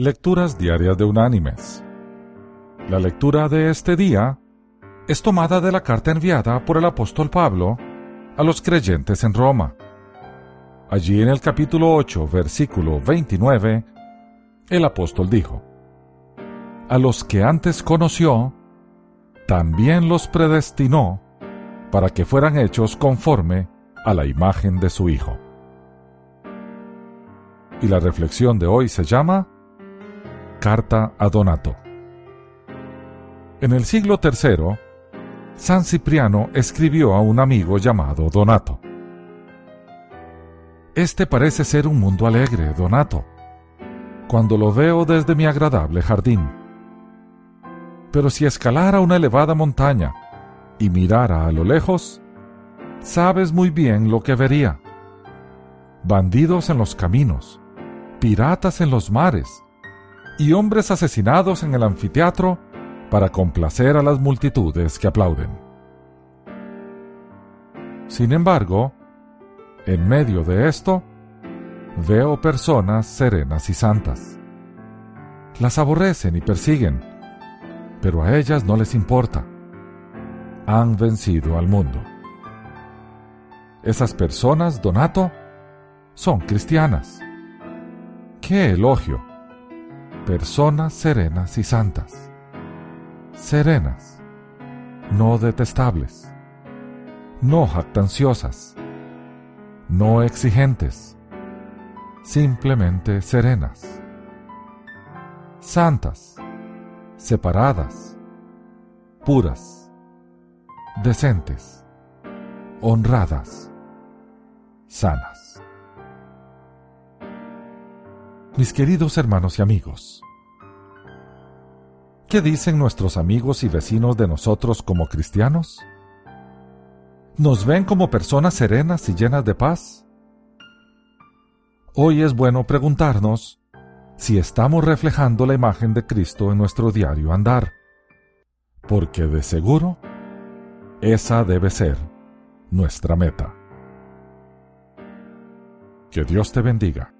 Lecturas Diarias de Unánimes. La lectura de este día es tomada de la carta enviada por el apóstol Pablo a los creyentes en Roma. Allí en el capítulo 8, versículo 29, el apóstol dijo, A los que antes conoció, también los predestinó para que fueran hechos conforme a la imagen de su Hijo. Y la reflexión de hoy se llama Carta a Donato. En el siglo III, San Cipriano escribió a un amigo llamado Donato. Este parece ser un mundo alegre, Donato, cuando lo veo desde mi agradable jardín. Pero si escalara una elevada montaña y mirara a lo lejos, sabes muy bien lo que vería. Bandidos en los caminos, piratas en los mares, y hombres asesinados en el anfiteatro para complacer a las multitudes que aplauden. Sin embargo, en medio de esto, veo personas serenas y santas. Las aborrecen y persiguen, pero a ellas no les importa. Han vencido al mundo. Esas personas, Donato, son cristianas. ¡Qué elogio! Personas serenas y santas. Serenas, no detestables, no jactanciosas, no exigentes, simplemente serenas. Santas, separadas, puras, decentes, honradas, sanas. Mis queridos hermanos y amigos, ¿qué dicen nuestros amigos y vecinos de nosotros como cristianos? ¿Nos ven como personas serenas y llenas de paz? Hoy es bueno preguntarnos si estamos reflejando la imagen de Cristo en nuestro diario andar, porque de seguro esa debe ser nuestra meta. Que Dios te bendiga.